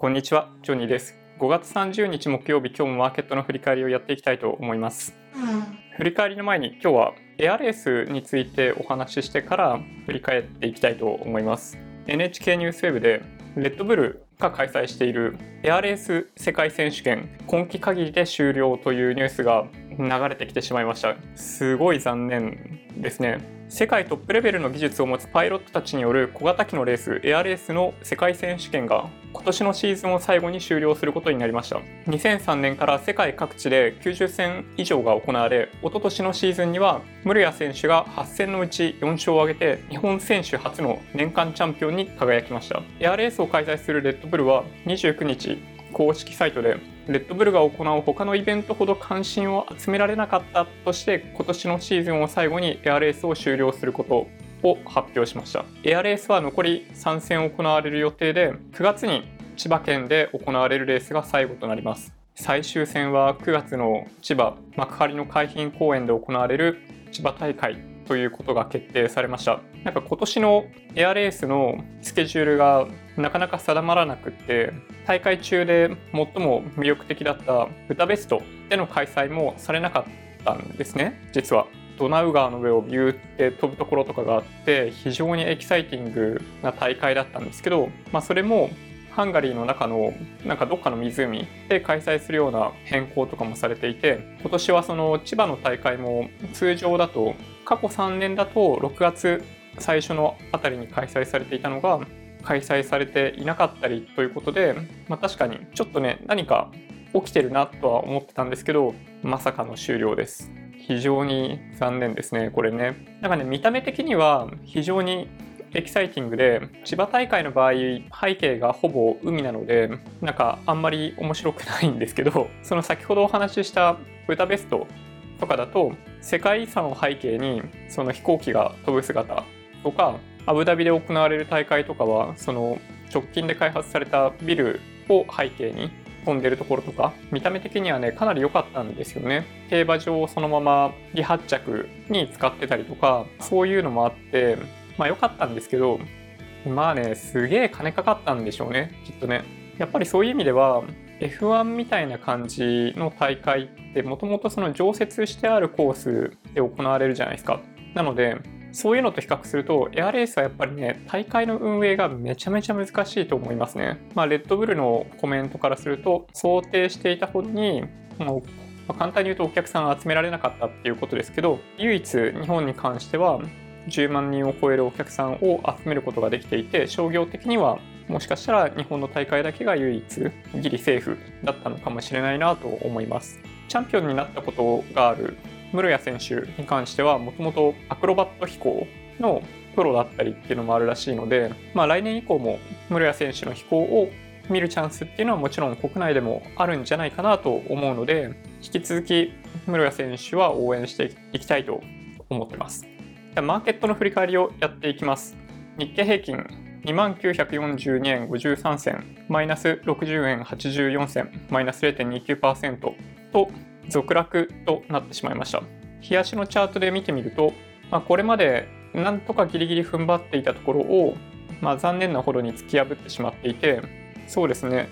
こんにちは、ジョニーです。5月30日木曜日、今日もマーケットの振り返りをやっていきたいと思います。振り返りの前に今日はエアレースについてお話ししてから振り返っていきたいと思います。NHK ニュースウェブでレッドブルが開催しているエアレース世界選手権今季限りで終了というニュースが流れてきてしまいました。すごい残念ですね。世界トップレベルの技術を持つパイロットたちによる小型機のレースエアレースの世界選手権が今年のシーズンを最後に終了することになりました2003年から世界各地で90戦以上が行われ一昨年のシーズンには室谷選手が8戦のうち4勝を挙げて日本選手初の年間チャンピオンに輝きましたエアレースを開催するレッドブルは29日公式サイトでレッドブルが行う他のイベントほど関心を集められなかったとして今年のシーズンを最後にエアレースを終了することを発表しました。エアレースは残り3戦行われる予定で9月に千葉県で行われるレースが最後となります。最終戦は9月の千葉幕張の海浜公園で行われる千葉大会ということが決定されました。なんか今年のエアレースのスケジュールがなかなか定まらなくって大会中で最も魅力的だったブダベストでの開催もされなかったんですね実は。ドナウ川の上をビューって飛ぶところとかがあって非常にエキサイティングな大会だったんですけど、まあ、それもハンガリーの中のなんかどっかの湖で開催するような変更とかもされていて今年はその千葉の大会も通常だと過去3年だと6月最初のあたりに開催されていたのが開催されていなかったりということで、まあ、確かにちょっとね何か起きてるなとは思ってたんですけどまさかの終了です。非常に残念ですねこれね。なんかね見た目的には非常にエキサイティングで千葉大会の場合背景がほぼ海なのでなんかあんまり面白くないんですけどその先ほどお話ししたブダベストとかだと世界遺産を背景にその飛行機が飛ぶ姿とかアブダビで行われる大会とかはその直近で開発されたビルを背景に飛んでるところとか見た目的にはねかなり良かったんですよね。競馬場をそのまま離発着に使ってたりとかそういうのもあってまあ良かったんですけどまあねすげえ金かかったんでしょうねきっとね。やっぱりそういう意味では F1 みたいな感じの大会ってもともとその常設してあるコースで行われるじゃないですか。なのでそういうのと比較すると、エアレースはやっぱりね、大会の運営がめちゃめちゃ難しいと思いますね。まあ、レッドブルのコメントからすると、想定していたほどに、もうまあ、簡単に言うとお客さん集められなかったっていうことですけど、唯一日本に関しては、10万人を超えるお客さんを集めることができていて、商業的にはもしかしたら日本の大会だけが唯一ギリセーフだったのかもしれないなと思います。チャンピオンになったことがある室谷選手に関してはもともとアクロバット飛行のプロだったりっていうのもあるらしいので、まあ、来年以降も室谷選手の飛行を見るチャンスっていうのはもちろん国内でもあるんじゃないかなと思うので引き続き室谷選手は応援していきたいと思ってます。マーケットの振り返りをやっていきます。日経平均2942円53銭マイナス60円84銭マイナス0.29%と続落となってしまいました。日足のチャートで見てみると、まあ、これまでなんとかギリギリ踏ん張っていたところを、まあ、残念なほどに突き破ってしまっていて、そうですね、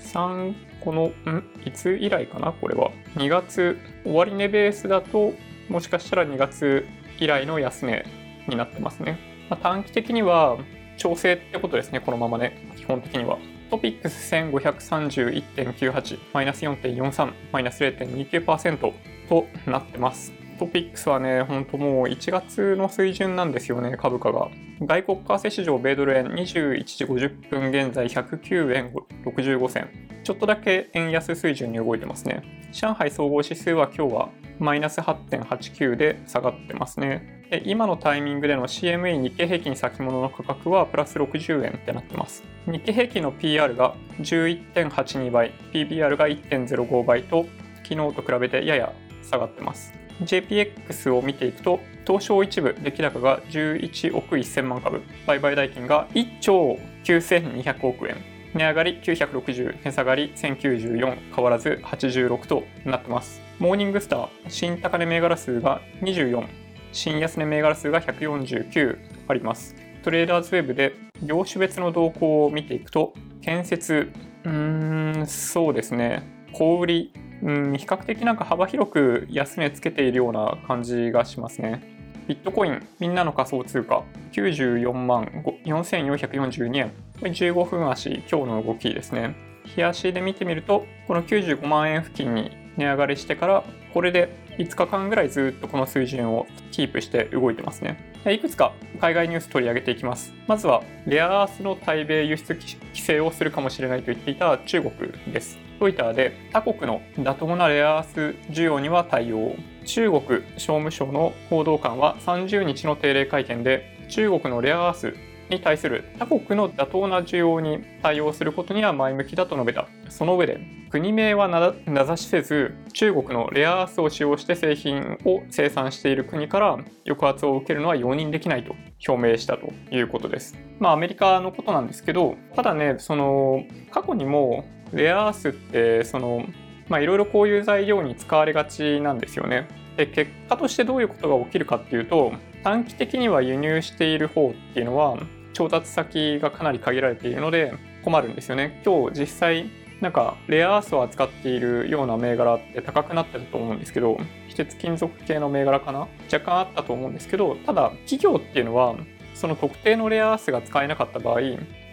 3、この、ん？いつ以来かな？これは。2月、終値ベースだと、もしかしたら2月以来の安値になってますね。まあ、短期的には調整ってことですね、このままね、基本的には。トピックス1531.98マイナス4.43マイナス0.29%となってます。トピックスはね、ほんともう1月の水準なんですよね、株価が。外国為替市場米ドル円21時50分現在109円65銭。ちょっとだけ円安水準に動いてますね。上海総合指数は今日はマイナス8.89で下がってますね。で今のタイミングでの CME 日経平均先物の価格はプラス60円ってなってます。日経平均の PR が11.82倍、PBR が1.05倍と昨日と比べてやや下がってます。JPX を見ていくと、東証一部出来高が11億1000万株、売買代金が1兆9200億円、値上がり960、値下がり1094、変わらず86となってます。モーニングスター、新高値銘柄数が24、新安値銘柄数が149あります。トレーダーズウェブで業種別の動向を見ていくと、建設、うーん、そうですね。小売り、うん、比較的なんか幅広く安値つけているような感じがしますね。ビットコイン、みんなの仮想通貨、94万4442円。これ15分足、今日の動きですね。日足で見てみると、この95万円付近に値上がりしてから、これで5日間ぐらいずっとこの水準をキープして動いてますね。いくつか海外ニュース取り上げていきます。まずは、レアアースの対米輸出規制をするかもしれないと言っていた中国です。ロイターで他国の妥当なレアアース需要には対応。中国商務省の報道官は30日の定例会見で中国のレアアースに対する他国の妥当な需要に対応することには前向きだと述べた。その上で、国名は名指しせず、中国のレアアースを使用して製品を生産している国から抑圧を受けるのは容認できないと表明したということです。まあアメリカのことなんですけど、ただね、その過去にもレアアースってそのまあいろいろこういう材料に使われがちなんですよね。で結果としてどういうことが起きるかっていうと短期的には輸入している方っていうのは調達先がかなり限られているので困るんですよね。今日実際なんかレアアースを扱っているような銘柄って高くなってたと思うんですけど非鉄金属系の銘柄かな？若干あったと思うんですけどただ企業っていうのはその特定のレアアースが使えなかった場合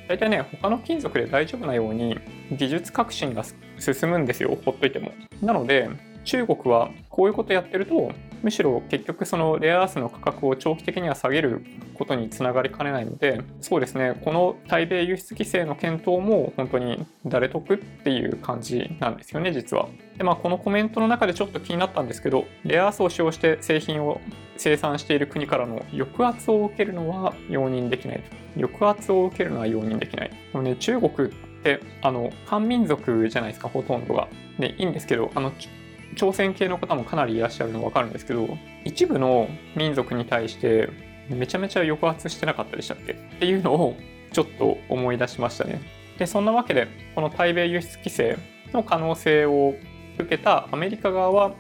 大体ね他の金属で大丈夫なように技術革新が進むんですよほっといても。なので中国はこういうことやってるとむしろ結局そのレアアースの価格を長期的には下げることにつながりかねないのでそうですねこの対米輸出規制の検討も本当に誰得っていう感じなんですよね実は。でまあこのコメントの中でちょっと気になったんですけどレアアースを使用して製品を生産している国からの抑圧を受けるのは容認できない抑圧を受けるのは容認できない。でもね中国ってあの漢民族じゃないですかほとんどが。でいいんですけどあの朝鮮系の方もかなりいらっしゃるの分かるんですけど一部の民族に対してめちゃめちゃ抑圧してなかったでしたっけ？っていうのをちょっと思い出しましたね。でそんなわけでこの対米輸出規制の可能性を受けたアメリカ側は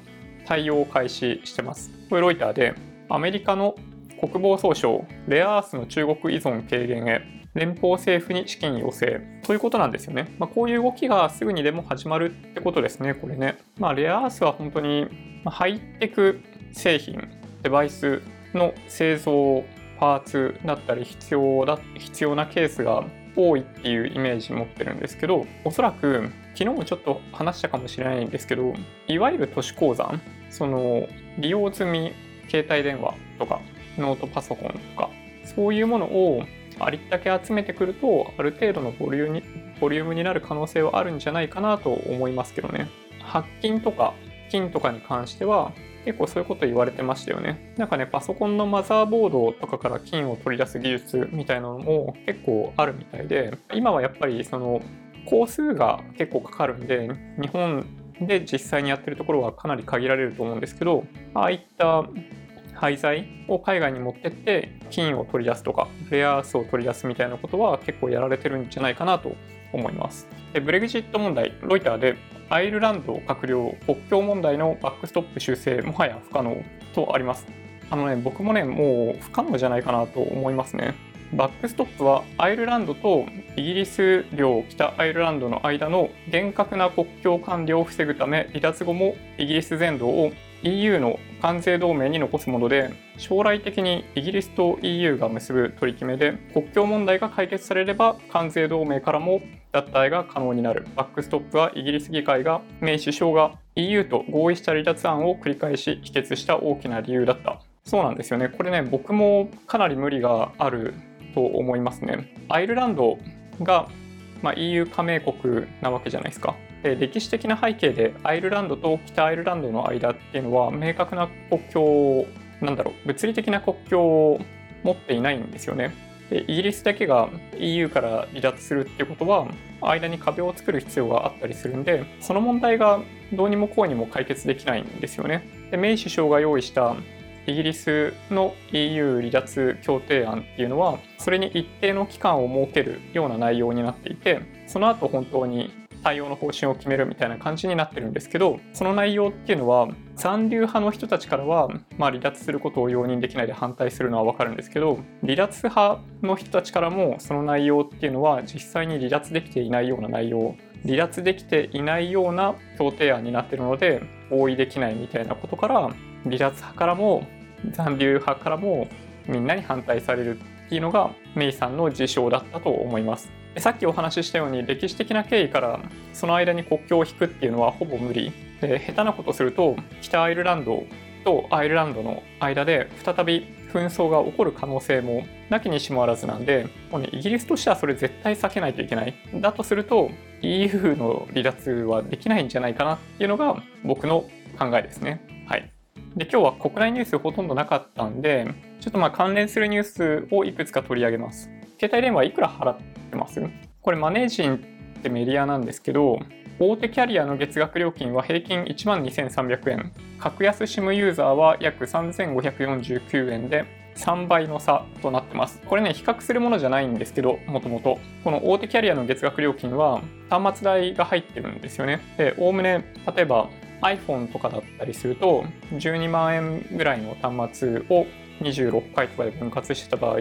対応を開始してます。これロイターでアメリカの国防総省レアアースの中国依存軽減へ連邦政府に資金要請ということなんですよね。まあ、こういう動きがすぐにでも始まるってことですね、これね。まあ、レアアースは本当にハイテク製品、デバイスの製造、パーツだったり必要だ必要なケースが多いっていうイメージ持ってるんですけど、おそらく昨日もちょっと話したかもしれないんですけど、いわゆる都市鉱山、その利用済み携帯電話とかノートパソコンとか、そういうものをありったけ集めてくると、ある程度のボリュームにボリュームになる可能性はあるんじゃないかなと思いますけどね。白金とか金とかに関しては、結構そういうこと言われてましたよね。なんかね、パソコンのマザーボードとかから金を取り出す技術みたいなのも結構あるみたいで、今はやっぱりその工数が結構かかるんで、日本で実際にやってるところはかなり限られると思うんですけど、ああいった廃材を海外に持ってって金を取り出すとかレアアースを取り出すみたいなことは結構やられてるんじゃないかなと思います。でブレグジット問題、ロイターでアイルランド閣僚国境問題のバックストップ修正もはや不可能とあります。あのね、僕もね、もう不可能じゃないかなと思いますね。バックストップはアイルランドとイギリス領北アイルランドの間の厳格な国境管理を防ぐため離脱後もイギリス全土を EU の関税同盟に残すもので将来的にイギリスと EU が結ぶ取り決めで国境問題が解決されれば関税同盟からも脱退が可能になる。バックストップはイギリス議会がメイ首相が EU と合意した離脱案を繰り返し否決した大きな理由だった。そうなんですよね。これね僕もかなり無理があると思いますね。アイルランドが、まあ、EU 加盟国なわけじゃないですか。歴史的な背景でアイルランドと北アイルランドの間っていうのは明確な国境なんだろう物理的な国境を持っていないんですよね。でイギリスだけが EU から離脱するってことは間に壁を作る必要があったりするんでその問題がどうにもこうにも解決できないんですよね。でメイ首相が用意したイギリスの EU 離脱協定案っていうのはそれに一定の期間を設けるような内容になっていてその後本当に対応の方針を決めるみたいな感じになってるんですけどその内容っていうのは残留派の人たちからは、まあ、離脱することを容認できないで反対するのは分かるんですけど離脱派の人たちからもその内容っていうのは実際に離脱できていないような内容離脱できていないような協定案になってるので合意できないみたいなことから離脱派からも残留派からもみんなに反対されるっていうのがメイさんの事象だったと思います。さっきお話ししたように歴史的な経緯からその間に国境を引くっていうのはほぼ無理で下手なことすると北アイルランドとアイルランドの間で再び紛争が起こる可能性もなきにしもあらずなんでもう、ね、イギリスとしてはそれ絶対避けないといけないだとすると EU の離脱はできないんじゃないかなっていうのが僕の考えですね。はい、で今日は国内ニュースほとんどなかったんでちょっとまあ関連するニュースをいくつか取り上げます。携帯電話いくら払っててますこれマネージンってメディアなんですけど大手キャリアの月額料金は平均1万2300円格安 SIM ユーザーは約3549円で3倍の差となってます。これね、比較するものじゃないんですけど、もともと。この大手キャリアの月額料金は端末代が入ってるんですよね。で、おおむね、例えば iPhone とかだったりすると、12万円ぐらいの端末を26回とかで分割してた場合、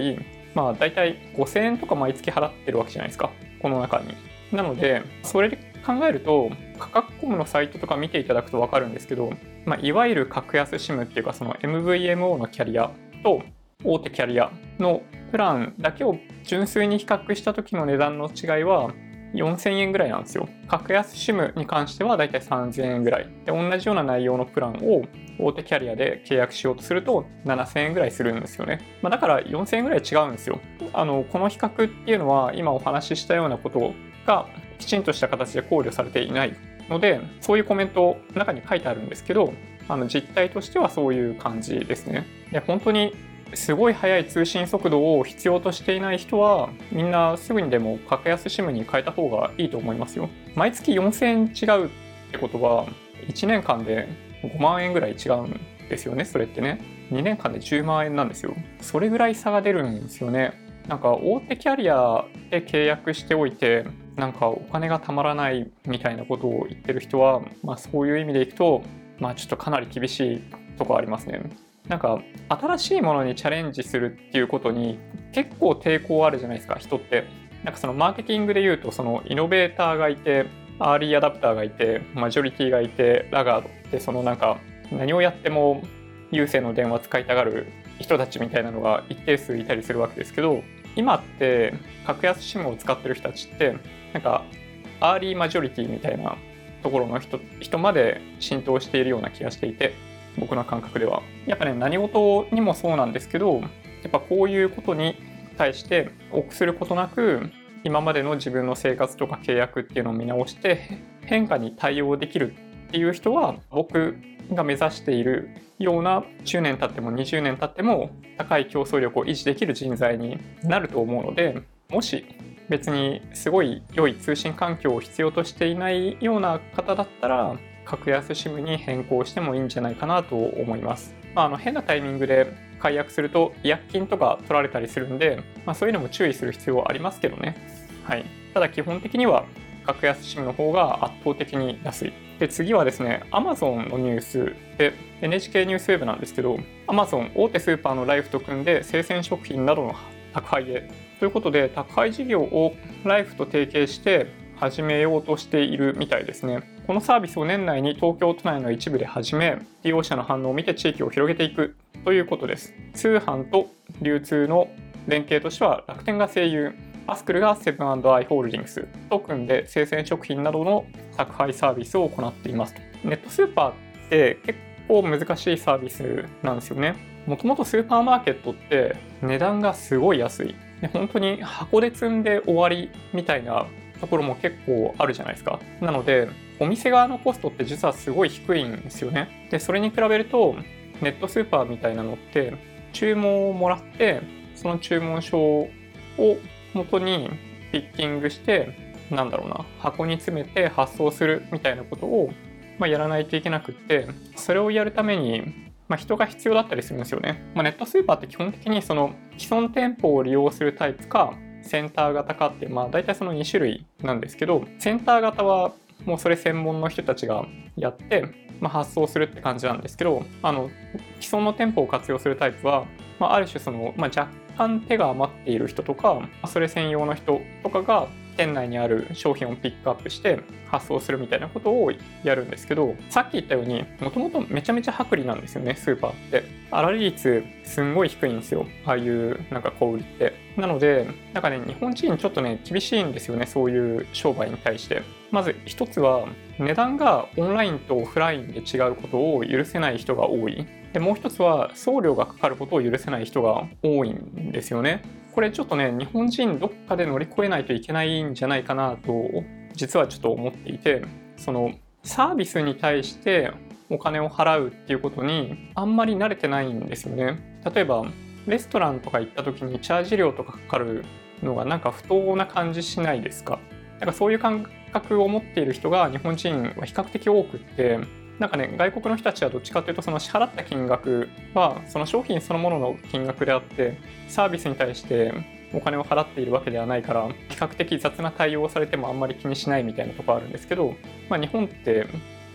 まあ大体5000円とか毎月払ってるわけじゃないですか。この中に。なので、それで考えると価格コムのサイトとか見ていただくと分かるんですけど、まあ、いわゆる格安 SIM っていうかその MVMO のキャリアと大手キャリアのプランだけを純粋に比較した時の値段の違いは4000円ぐらいなんですよ。格安 SIM に関してはだいたい3000円ぐらい。で、同じような内容のプランを大手キャリアで契約しようとすると7000円ぐらいするんですよね。まあ、だから4000円ぐらい違うんですよ。あの、この比較っていうのは今お話ししたようなことがきちんとした形で考慮されていないのでそういうコメント中に書いてあるんですけどあの実態としてはそういう感じですね。で本当にすごい速い通信速度を必要としていない人はみんなすぐにでも格安 SIM に変えた方がいいと思いますよ。毎月4000円違うってことは1年間で5万円ぐらい違うんですよねそれってね。2年間で10万円なんですよ。それぐらい差が出るんですよね。なんか大手キャリアで契約しておいてなんかお金がたまらないみたいなことを言ってる人は、まあ、そういう意味でいくと、まあ、ちょっとかなり厳しいとこありますね。なんか新しいものにチャレンジするっていうことに結構抵抗あるじゃないですか人って。なんかそのマーケティングで言うとそのイノベーターがいてアーリーアダプターがいてマジョリティがいてラガードってそのなんか何をやっても有線の電話使いたがる人たちみたいなのが一定数いたりするわけですけど今って格安 SIM を使ってる人たちってなんかアーリーマジョリティみたいなところの人人まで浸透しているような気がしていて僕の感覚では。やっぱね何事にもそうなんですけどやっぱこういうことに対して臆することなく今までの自分の生活とか契約っていうのを見直して変化に対応できるっていう人は僕が目指しているような10年経っても20年経っても高い競争力を維持できる人材になると思うのでもし別にすごい良い通信環境を必要としていないような方だったら格安 SIM に変更してもいいんじゃないかなと思います。まあ、あの変なタイミングで解約すると違約金とか取られたりするんで、まあ、そういうのも注意する必要はありますけどね。はい、ただ基本的には格安 SIM の方が圧倒的に安い。で次はですね、Amazon のニュースで NHK ニュースウェブなんですけど、Amazon 大手スーパーのライフと組んで生鮮食品などの宅配へということで宅配事業をライフと提携して始めようとしているみたいですね。このサービスを年内に東京都内の一部で始め、利用者の反応を見て地域を広げていくということです。通販と流通の連携としては楽天が声優、アスクルがセブンアイ・ホールディングスと組んで生鮮食品などの宅配サービスを行っていますネットスーパーって結構難しいサービスなんですよね。もともとスーパーマーケットって値段がすごい安い。で本当に箱で積んで終わりみたいなところも結構あるじゃないですか。なので、お店側のコストって実はすごい低いんですよね。で、それに比べると、ネットスーパーみたいなのって、注文をもらって、その注文書を元にピッキングして、なんだろうな、箱に詰めて発送するみたいなことを、まあ、やらないといけなくって、それをやるために、まあ、人が必要だったりするんですよね。まあ、ネットスーパーって基本的にその既存店舗を利用するタイプか、センター型かって、まあ、大体その2種類なんですけど、センター型はもうそれ専門の人たちがやって、まあ、発送するって感じなんですけど、あの既存の店舗を活用するタイプは、まあ、ある種その、まあ、若干手が余っている人とか、それ専用の人とかが店内にある商品をピックアップして発送するみたいなことをやるんですけどさっき言ったようにもともとめちゃめちゃ薄利なんですよねスーパーって。粗利率すんごい低いんですよああいうなんか小売りって。なのでなんかね日本人ちょっとね厳しいんですよねそういう商売に対して。まず一つは値段がオンラインとオフラインで違うことを許せない人が多い。でもう一つは送料がかかることを許せない人が多いんですよね。これちょっとね日本人どっかで乗り越えないといけないんじゃないかなと実はちょっと思っていてそのサービスに対してお金を払うっていうことにあんまり慣れてないんですよね。例えばレストランとか行った時にチャージ料とかかかるのがなんか不当な感じしないですか？なんかそういう感覚を持っている人が日本人は比較的多くってなんかね外国の人たちはどっちかというとその支払った金額はその商品そのものの金額であってサービスに対してお金を払っているわけではないから比較的雑な対応をされてもあんまり気にしないみたいなとこあるんですけど、まあ、日本って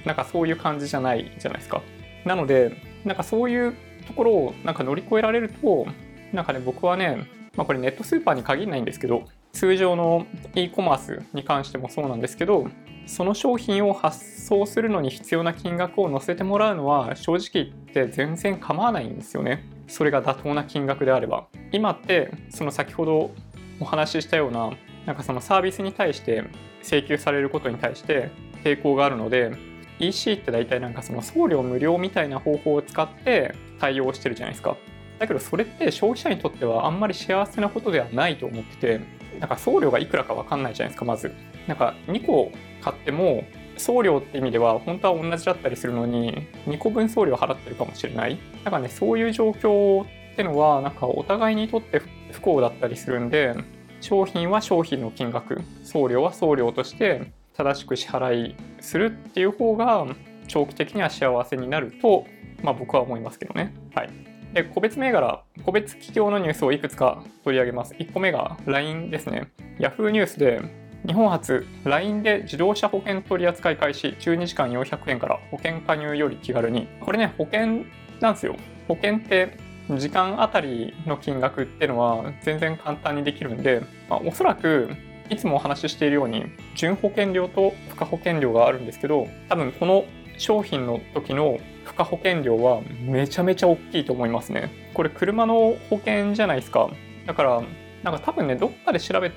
なんかそういう感じじゃないじゃないですか。なのでなんかそういうところをなんか乗り越えられるとなんかね僕はね、まあ、これネットスーパーに限らないんですけど通常の e コマースに関してもそうなんですけどその商品を発送するのに必要な金額を載せてもらうのは正直言って全然構わないんですよね。それが妥当な金額であれば。今ってその先ほどお話ししたようななんかそのサービスに対して請求されることに対して抵抗があるので EC って大体なんかその送料無料みたいな方法を使って対応してるじゃないですか。だけどそれって消費者にとってはあんまり幸せなことではないと思っててなんか送料がいくらか分かんないじゃないですかまず。なんか2個買っても送料って意味では本当は同じだったりするのに2個分送料払ってるかもしれない。だかねそういう状況ってのはなんかお互いにとって不幸だったりするんで商品は商品の金額。送料は送料として正しく支払いするっていう方が長期的には幸せになると、まあ、僕は思いますけどね。はい、で個別銘柄、個別企業のニュースをいくつか取り上げます。1個目が LINE ですね。Yahoo ニュースで日本初 LINE で自動車保険取扱い開始12時間400円から保険加入より気軽にこれね保険なんですよ保険って時間あたりの金額ってのは全然簡単にできるんで、まあ、おそらくいつもお話ししているように純保険料と付加保険料があるんですけど多分この商品の時の付加保険料はめちゃめちゃ大きいと思いますねこれ車の保険じゃないですかだからなんか多分ねどっかで調べ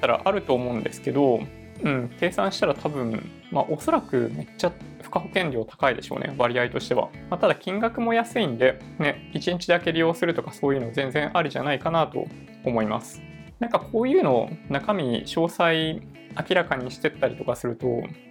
たらあると思うんですけどうん、計算したら多分、まあ、おそらくめっちゃ付加保険料高いでしょうね、割合としては。まあ、ただ金額も安いんで、ね、1日だけ利用するとかそういうの全然ありじゃないかなと思います。なんかこういうの中身詳細明らかにしてったりとかすると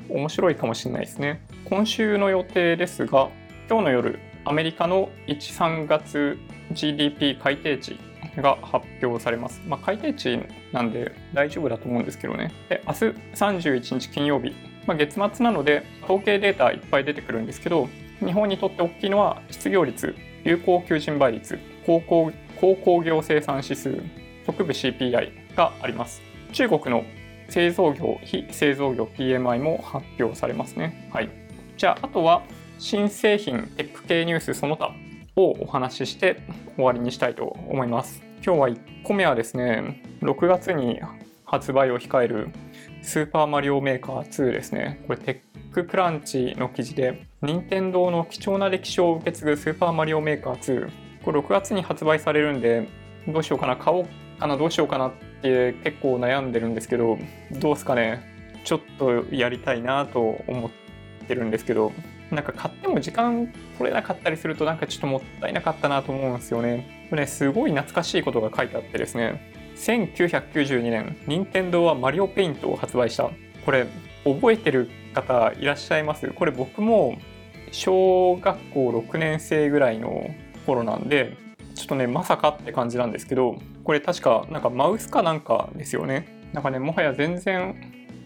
面白いかもしれないですね。今週の予定ですが今日の夜アメリカの1、3月 GDP 改定値が発表されます。まあ、改定値なんで大丈夫だと思うんですけどね。で明日31日金曜日、まあ、月末なので統計データいっぱい出てくるんですけど日本にとって大きいのは失業率、有効求人倍率、高工高工業生産指数、特部 CPI があります。中国の製造業、非製造業 PMI も発表されますね。はい。じゃあ、あとは新製品、テック系ニュースその他をお話しして終わりにしたいと思います。今日は1個目はですね、6月に発売を控えるスーパーマリオメーカー2ですね。これテッククランチの記事で、任天堂の貴重な歴史を受け継ぐスーパーマリオメーカー2。これ6月に発売されるんで、どうしようかな、買おうかな、どうしようかなって結構悩んでるんですけど、どうすかね、ちょっとやりたいなと思ってるんですけど、なんか買っても時間取れなかったりするとなんかちょっともったいなかったなと思うんですよね。これ、ね、すごい懐かしいことが書いてあってですね、1992年、任天堂はマリオペイントを発売した。これ、覚えてる方いらっしゃいます？これ僕も小学校6年生ぐらいの頃なんで、ちょっとね、まさかって感じなんですけど、これ確かなんかマウスかなんかですよね。なんかね、もはや全然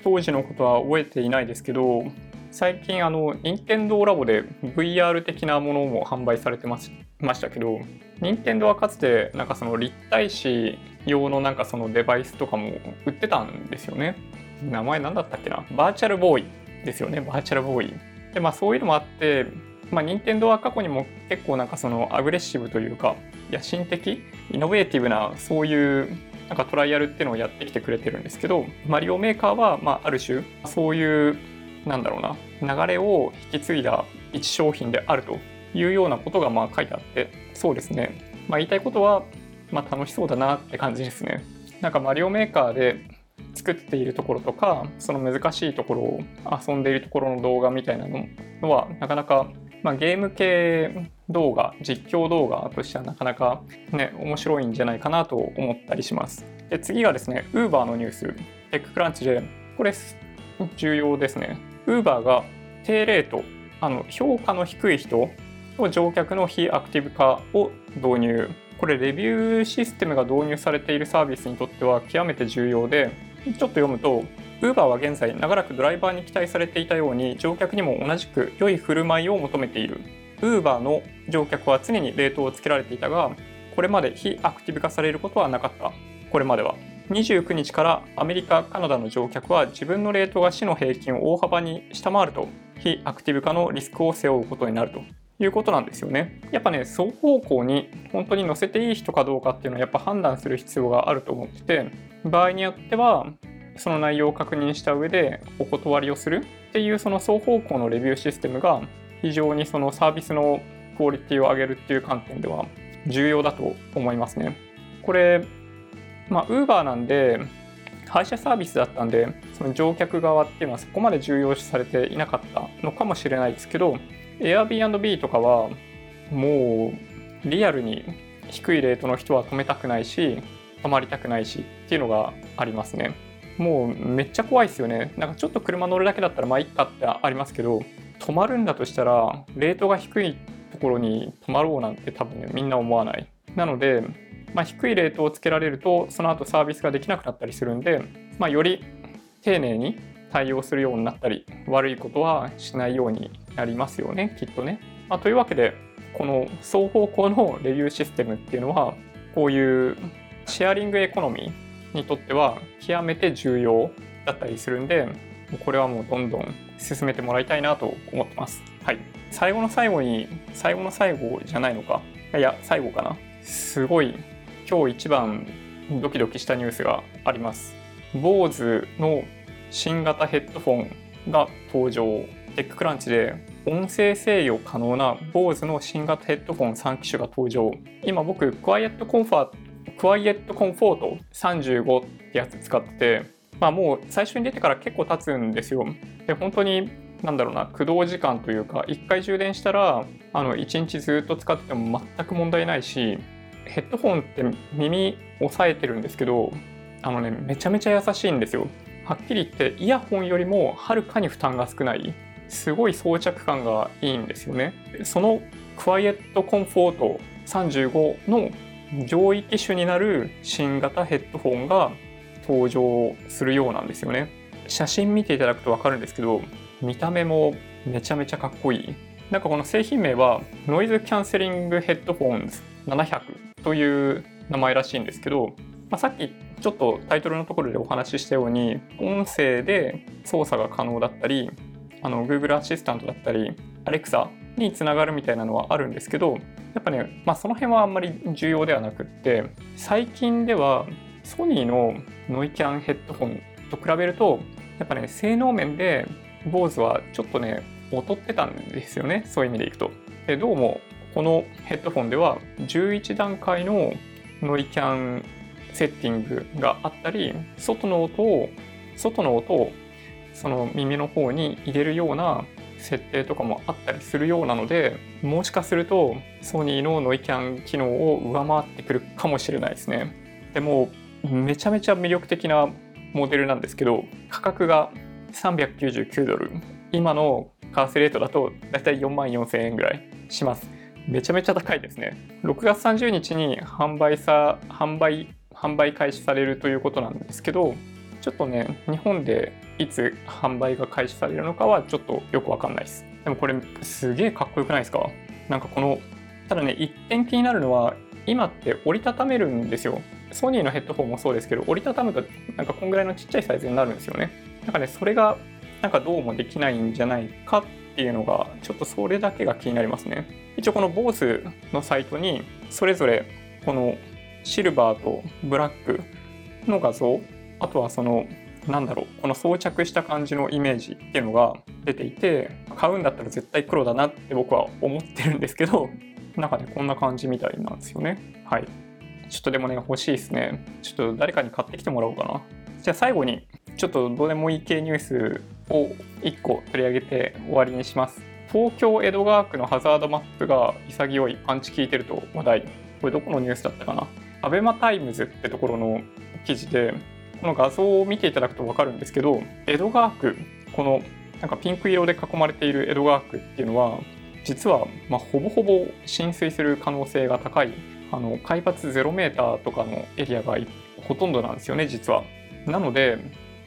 当時のことは覚えていないですけど、最近あの、任天堂ラボで VR 的なものも販売されてましたけど、任天堂はかつてなんかその立体視用のなんかそのデバイスとかも売ってたんですよね。名前何だったっけな？バーチャルボーイですよね、バーチャルボーイ。で、まあそういうのもあって、まあ、任天堂は過去にも結構なんかそのアグレッシブというか野心的イノベーティブなそういうなんかトライアルっていうのをやってきてくれてるんですけどマリオメーカーは、まあ、ある種そういうなんだろうな。流れを引き継いだ一商品であるというようなことがまあ書いてあってそうですね、まあ、言いたいことは、まあ、楽しそうだなって感じですね。なんかマリオメーカーで作っているところとかその難しいところを遊んでいるところの動画みたいなのはなかなか、まあ、ゲーム系動画実況動画としてはなかなかね面白いんじゃないかなと思ったりします。で次がですね Uber のニュース。テッククランチでこれ重要ですね。Uber が低レートあの評価の低い人の乗客の非アクティブ化を導入。これレビューシステムが導入されているサービスにとっては極めて重要でちょっと読むと Uber は現在長らくドライバーに期待されていたように乗客にも同じく良い振る舞いを求めている。Uber の乗客は常にレートをつけられていたがこれまで非アクティブ化されることはなかった。これまでは。29日からアメリカカナダの乗客は自分のレートが市の平均を大幅に下回ると非アクティブ化のリスクを背負うことになるということなんですよね。やっぱね、双方向に本当に乗せていい人かどうかっていうのはやっぱ判断する必要があると思ってて、場合によっては、その内容を確認した上でお断りをするっていうその双方向のレビューシステムが非常にそのサービスのクオリティを上げるっていう観点では重要だと思いますね。これ、まあ、Uber なんで、配車サービスだったんで、その乗客側っていうのはそこまで重要視されていなかったのかもしれないですけど、Airbnb とかはもうリアルに低いレートの人は止めたくないし泊まりたくないしっていうのがありますね。もうめっちゃ怖いですよね。なんかちょっと車乗るだけだったらまあいっかってありますけど泊まるんだとしたらレートが低いところに泊まろうなんて多分ねみんな思わない。なので、まあ、低いレートをつけられるとその後サービスができなくなったりするんで、まあ、より丁寧に対応するようになったり悪いことはしないようになりますよねきっとね。まあ、というわけでこの双方向のレビューシステムっていうのはこういうシェアリングエコノミーにとっては極めて重要だったりするんでこれはもうどんどん進めてもらいたいなと思ってます。はい。最後の最後に最後の最後じゃないのかいや最後かなすごい今日一番ドキドキしたニュースがあります。BOSE の新型ヘッドフォンが登場。テッククランチで音声制御可能な BOSE の新型ヘッドフォン3機種が登場。今僕クワイエットコンファクワイエットコンフォート35ってやつ使ってまあもう最初に出てから結構経つんですよ。で本当になんだろうな駆動時間というか1回充電したらあの1日ずっと使ってても全く問題ないしヘッドフォンって耳押さえてるんですけどあのねめちゃめちゃ優しいんですよ。はっきり言ってイヤホンよりもはるかに負担が少ない。すごい装着感がいいんですよね。そのクワイエットコンフォート35の上位機種になる新型ヘッドフォンが登場するようなんですよね。写真見ていただくと分かるんですけど見た目もめちゃめちゃかっこいい。なんかこの製品名はノイズキャンセリングヘッドフォンズ。700という名前らしいんですけどまあ、さっきちょっとタイトルのところでお話ししたように音声で操作が可能だったりあの Google アシスタントだったり Alexa につながるみたいなのはあるんですけどやっぱね、まあ、その辺はあんまり重要ではなくって最近ではソニーのノイキャンヘッドホンと比べるとやっぱね性能面で BOSE はちょっとね劣ってたんですよねそういう意味でいくと。でどうもこのヘッドフォンでは11段階のノイキャンセッティングがあったり外の音を外の音をその耳の方に入れるような設定とかもあったりするようなのでもしかするとソニーのノイキャン機能を上回ってくるかもしれないですね。でもめちゃめちゃ魅力的なモデルなんですけど価格が399ドル。今の為替レートだとだいたい4万4000円ぐらいします。めちゃめちゃ高いですね。6月30日に販売さ販売販売開始されるということなんですけどちょっとね日本でいつ販売が開始されるのかはちょっとよくわかんないです。でもこれすげえかっこよくないですか？なんかこのただね一点気になるのは今って折りたためるんですよ。ソニーのヘッドホンもそうですけど折りたたむとなんかこんぐらいのちっちゃいサイズになるんですよね。なんかねそれがなんかどうもできないんじゃないかっっていうのがちょっとそれだけが気になりますね。一応この BOSE のサイトにそれぞれこのシルバーとブラックの画像あとはそのなんだろうこの装着した感じのイメージっていうのが出ていて買うんだったら絶対黒だなって僕は思ってるんですけどなんかねこんな感じみたいなんですよね。はい。ちょっとでもね欲しいですね。ちょっと誰かに買ってきてもらおうかな。じゃあ最後にちょっとどうでもいい系ニュースを1個取り上げて終わりにします。東京江戸川区のハザードマップが潔いパンチ効いてると話題。これどこのニュースだったかな？ ABEMA TIMES ってところの記事でこの画像を見ていただくと分かるんですけど江戸川区このなんかピンク色で囲まれている江戸川区っていうのは実はまほぼほぼ浸水する可能性が高いあの海抜0メーターとかのエリアがほとんどなんですよね実は。なので、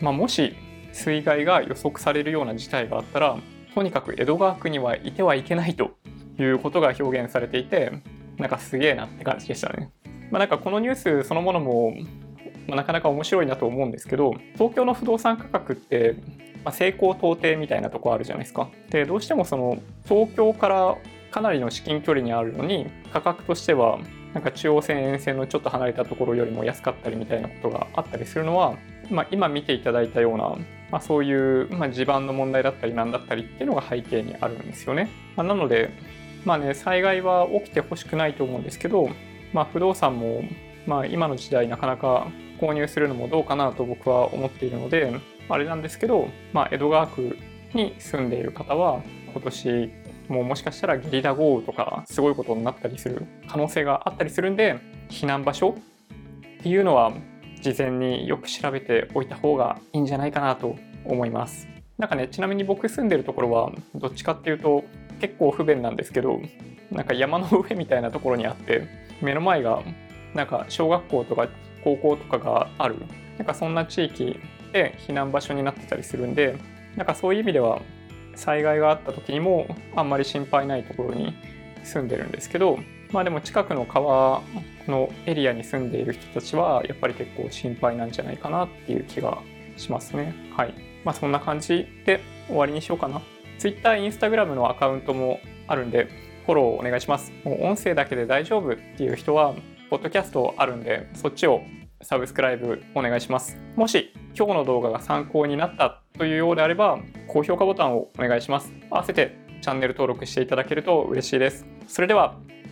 まあ、もし水害が予測されるような事態があったらとにかく江戸川区にはいてはいけないということが表現されていてなんかすげえなって感じでしたね。まあ、なんかこのニュースそのものもまあ、なかなか面白いなと思うんですけど東京の不動産価格って、まあ、成功到底みたいなとこあるじゃないですか。でどうしてもその東京からかなりの至近距離にあるのに価格としてはなんか中央線沿線のちょっと離れたところよりも安かったりみたいなことがあったりするのは、まあ、今見ていただいたような、まあ、そういう、まあ、地盤の問題だったりなんだったりっていうのが背景にあるんですよね。まあ、なのでまあね災害は起きてほしくないと思うんですけど、まあ、不動産も、まあ、今の時代なかなか購入するのもどうかなと僕は思っているのであれなんですけど、まあ、江戸川区に住んでいる方は今年ももしかしたらゲリラ豪雨とかすごいことになったりする可能性があったりするんで避難場所っていうのは事前によく調べておいた方がいいんじゃないかなと思います。なんかねちなみに僕住んでるところはどっちかっていうと結構不便なんですけどなんか山の上みたいなところにあって目の前がなんか小学校とか高校とかがあるなんかそんな地域で避難場所になってたりするんでなんかそういう意味では災害があった時にもあんまり心配ないところに住んでるんですけどまあでも近くの川のエリアに住んでいる人たちはやっぱり結構心配なんじゃないかなっていう気がしますねはいまあそんな感じで終わりにしようかな Twitter、Instagram のアカウントもあるんでフォローお願いしますもう音声だけで大丈夫っていう人はポッドキャストあるんで、そっちをサブスクライブお願いします。もし今日の動画が参考になったというようであれば、高評価ボタンをお願いします。合わせてチャンネル登録していただけると嬉しいです。それでは